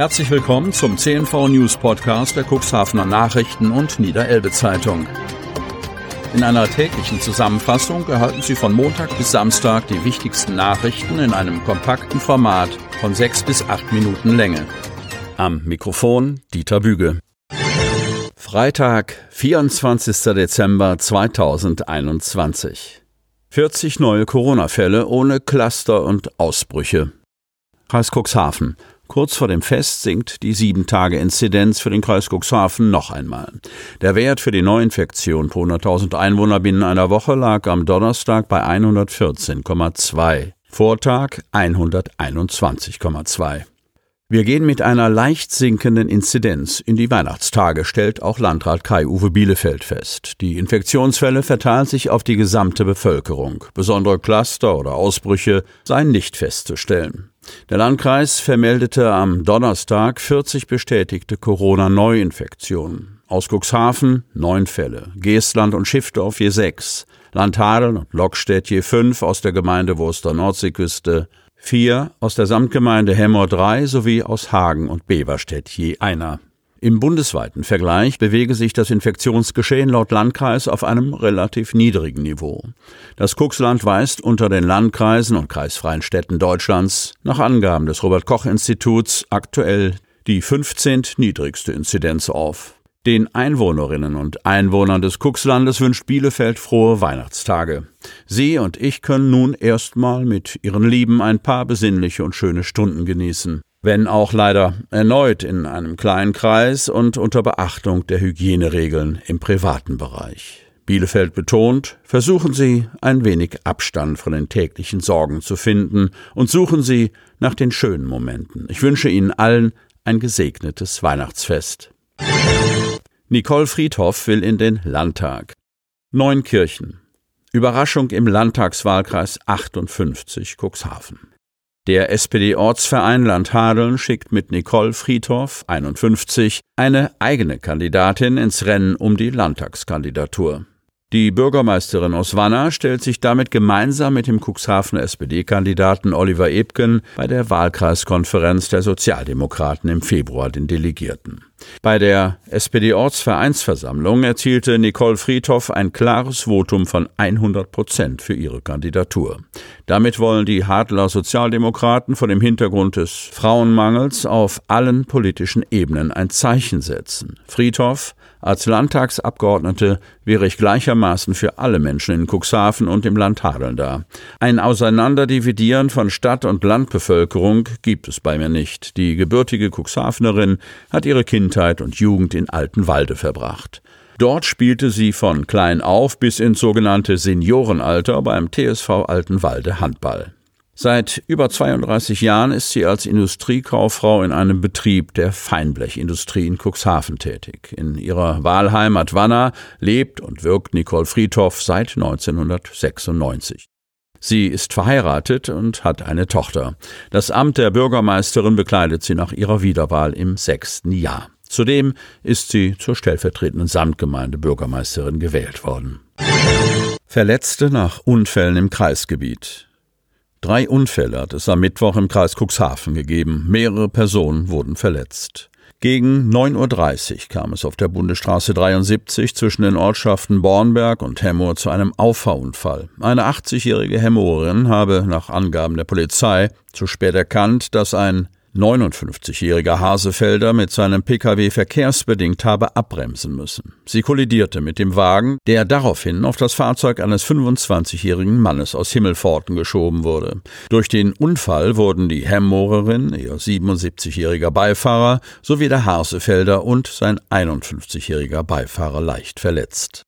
Herzlich willkommen zum CNV News Podcast der Cuxhavener Nachrichten und Niederelbe Zeitung. In einer täglichen Zusammenfassung erhalten Sie von Montag bis Samstag die wichtigsten Nachrichten in einem kompakten Format von sechs bis acht Minuten Länge. Am Mikrofon Dieter Büge. Freitag, 24. Dezember 2021. 40 neue Corona-Fälle ohne Cluster und Ausbrüche. Kreis Cuxhaven. Kurz vor dem Fest sinkt die 7-Tage-Inzidenz für den Kreis Cuxhaven noch einmal. Der Wert für die Neuinfektion pro 100.000 Einwohner binnen einer Woche lag am Donnerstag bei 114,2. Vortag 121,2. Wir gehen mit einer leicht sinkenden Inzidenz in die Weihnachtstage, stellt auch Landrat Kai-Uwe Bielefeld fest. Die Infektionsfälle verteilen sich auf die gesamte Bevölkerung. Besondere Cluster oder Ausbrüche seien nicht festzustellen. Der Landkreis vermeldete am Donnerstag 40 bestätigte Corona-Neuinfektionen. Aus Cuxhaven neun Fälle, Geestland und Schiffdorf je sechs, Landhadeln und Lockstedt je fünf aus der Gemeinde Wurster Nordseeküste, vier aus der Samtgemeinde Hemmer drei sowie aus Hagen und Beverstedt je einer. Im bundesweiten Vergleich bewege sich das Infektionsgeschehen laut Landkreis auf einem relativ niedrigen Niveau. Das Kuxland weist unter den Landkreisen und kreisfreien Städten Deutschlands nach Angaben des Robert Koch Instituts aktuell die 15. niedrigste Inzidenz auf. Den Einwohnerinnen und Einwohnern des Kuxlandes wünscht Bielefeld frohe Weihnachtstage. Sie und ich können nun erstmal mit ihren Lieben ein paar besinnliche und schöne Stunden genießen. Wenn auch leider erneut in einem kleinen Kreis und unter Beachtung der Hygieneregeln im privaten Bereich. Bielefeld betont, versuchen Sie ein wenig Abstand von den täglichen Sorgen zu finden und suchen Sie nach den schönen Momenten. Ich wünsche Ihnen allen ein gesegnetes Weihnachtsfest. Nicole Friedhoff will in den Landtag. Neunkirchen. Überraschung im Landtagswahlkreis 58 Cuxhaven. Der SPD-Ortsverein Landhadeln schickt mit Nicole Friedhoff, 51, eine eigene Kandidatin ins Rennen um die Landtagskandidatur. Die Bürgermeisterin aus Wanner stellt sich damit gemeinsam mit dem Cuxhavener SPD-Kandidaten Oliver Ebken bei der Wahlkreiskonferenz der Sozialdemokraten im Februar den Delegierten. Bei der SPD-Ortsvereinsversammlung erzielte Nicole Friedhoff ein klares Votum von 100 Prozent für ihre Kandidatur. Damit wollen die Hadler Sozialdemokraten vor dem Hintergrund des Frauenmangels auf allen politischen Ebenen ein Zeichen setzen. Friedhoff als Landtagsabgeordnete wäre ich gleichermaßen für alle Menschen in Cuxhaven und im Land Hadeln da. Ein Auseinanderdividieren von Stadt- und Landbevölkerung gibt es bei mir nicht. Die gebürtige Cuxhavenerin hat ihre Kindheit und Jugend in Altenwalde verbracht. Dort spielte sie von klein auf bis ins sogenannte Seniorenalter beim TSV Altenwalde Handball. Seit über 32 Jahren ist sie als Industriekauffrau in einem Betrieb der Feinblechindustrie in Cuxhaven tätig. In ihrer Wahlheimat Wanner lebt und wirkt Nicole Friedhoff seit 1996. Sie ist verheiratet und hat eine Tochter. Das Amt der Bürgermeisterin bekleidet sie nach ihrer Wiederwahl im sechsten Jahr. Zudem ist sie zur stellvertretenden Samtgemeinde-Bürgermeisterin gewählt worden. Verletzte nach Unfällen im Kreisgebiet. Drei Unfälle hat es am Mittwoch im Kreis Cuxhaven gegeben. Mehrere Personen wurden verletzt. Gegen 9.30 Uhr kam es auf der Bundesstraße 73 zwischen den Ortschaften Bornberg und Hemmoor zu einem Auffahrunfall. Eine 80-jährige Hemmoerin habe nach Angaben der Polizei zu spät erkannt, dass ein 59-jähriger Hasefelder mit seinem Pkw verkehrsbedingt habe abbremsen müssen. Sie kollidierte mit dem Wagen, der daraufhin auf das Fahrzeug eines 25-jährigen Mannes aus Himmelforten geschoben wurde. Durch den Unfall wurden die Hemmorerin, ihr 77-jähriger Beifahrer sowie der Hasefelder und sein 51-jähriger Beifahrer leicht verletzt.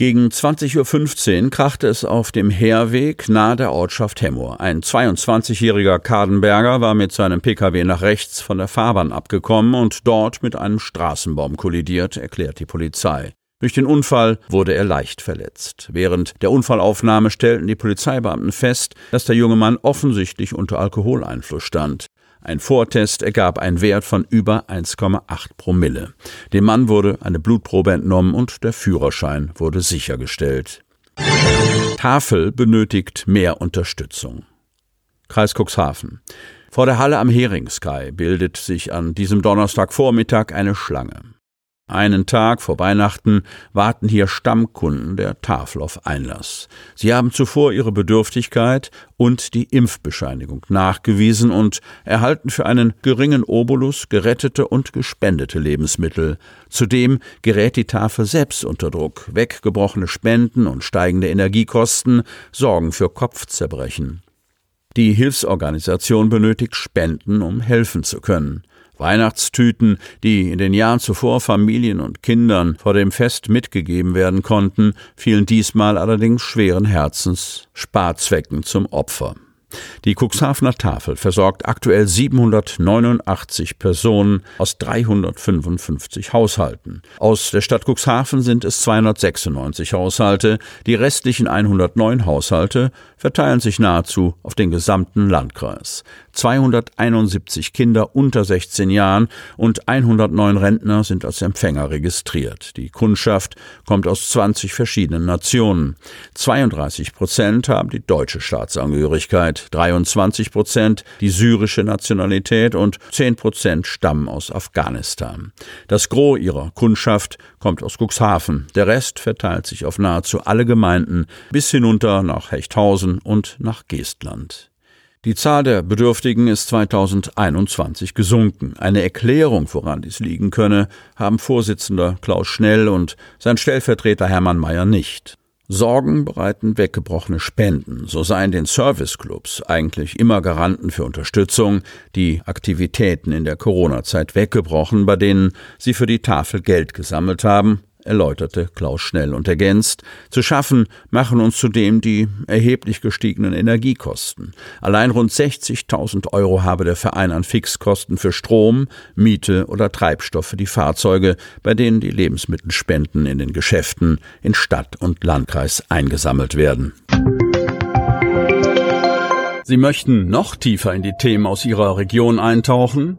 Gegen 20.15 Uhr krachte es auf dem Heerweg nahe der Ortschaft Hemmoor. Ein 22-jähriger Kadenberger war mit seinem Pkw nach rechts von der Fahrbahn abgekommen und dort mit einem Straßenbaum kollidiert, erklärt die Polizei. Durch den Unfall wurde er leicht verletzt. Während der Unfallaufnahme stellten die Polizeibeamten fest, dass der junge Mann offensichtlich unter Alkoholeinfluss stand. Ein Vortest ergab einen Wert von über 1,8 Promille. Dem Mann wurde eine Blutprobe entnommen und der Führerschein wurde sichergestellt. Tafel benötigt mehr Unterstützung. Kreis Cuxhaven. Vor der Halle am Heringskai bildet sich an diesem Donnerstagvormittag eine Schlange. Einen Tag vor Weihnachten warten hier Stammkunden der Tafel auf Einlass. Sie haben zuvor ihre Bedürftigkeit und die Impfbescheinigung nachgewiesen und erhalten für einen geringen Obolus gerettete und gespendete Lebensmittel. Zudem gerät die Tafel selbst unter Druck. Weggebrochene Spenden und steigende Energiekosten sorgen für Kopfzerbrechen. Die Hilfsorganisation benötigt Spenden, um helfen zu können. Weihnachtstüten, die in den Jahren zuvor Familien und Kindern vor dem Fest mitgegeben werden konnten, fielen diesmal allerdings schweren Herzens Sparzwecken zum Opfer. Die Cuxhavener Tafel versorgt aktuell 789 Personen aus 355 Haushalten. Aus der Stadt Cuxhaven sind es 296 Haushalte, die restlichen 109 Haushalte verteilen sich nahezu auf den gesamten Landkreis. 271 Kinder unter 16 Jahren und 109 Rentner sind als Empfänger registriert. Die Kundschaft kommt aus 20 verschiedenen Nationen. 32 Prozent haben die deutsche Staatsangehörigkeit, 23 Prozent die syrische Nationalität und 10 Prozent stammen aus Afghanistan. Das Gros ihrer Kundschaft kommt aus Cuxhaven. Der Rest verteilt sich auf nahezu alle Gemeinden bis hinunter nach Hechthausen und nach Geestland. Die Zahl der Bedürftigen ist 2021 gesunken. Eine Erklärung, woran dies liegen könne, haben Vorsitzender Klaus Schnell und sein Stellvertreter Hermann Mayer nicht. Sorgen bereiten weggebrochene Spenden, so seien den Serviceclubs eigentlich immer Garanten für Unterstützung, die Aktivitäten in der Corona-Zeit weggebrochen, bei denen sie für die Tafel Geld gesammelt haben erläuterte Klaus Schnell und ergänzt, zu schaffen machen uns zudem die erheblich gestiegenen Energiekosten. Allein rund 60.000 Euro habe der Verein an Fixkosten für Strom, Miete oder Treibstoff für die Fahrzeuge, bei denen die Lebensmittelspenden in den Geschäften in Stadt und Landkreis eingesammelt werden. Sie möchten noch tiefer in die Themen aus Ihrer Region eintauchen?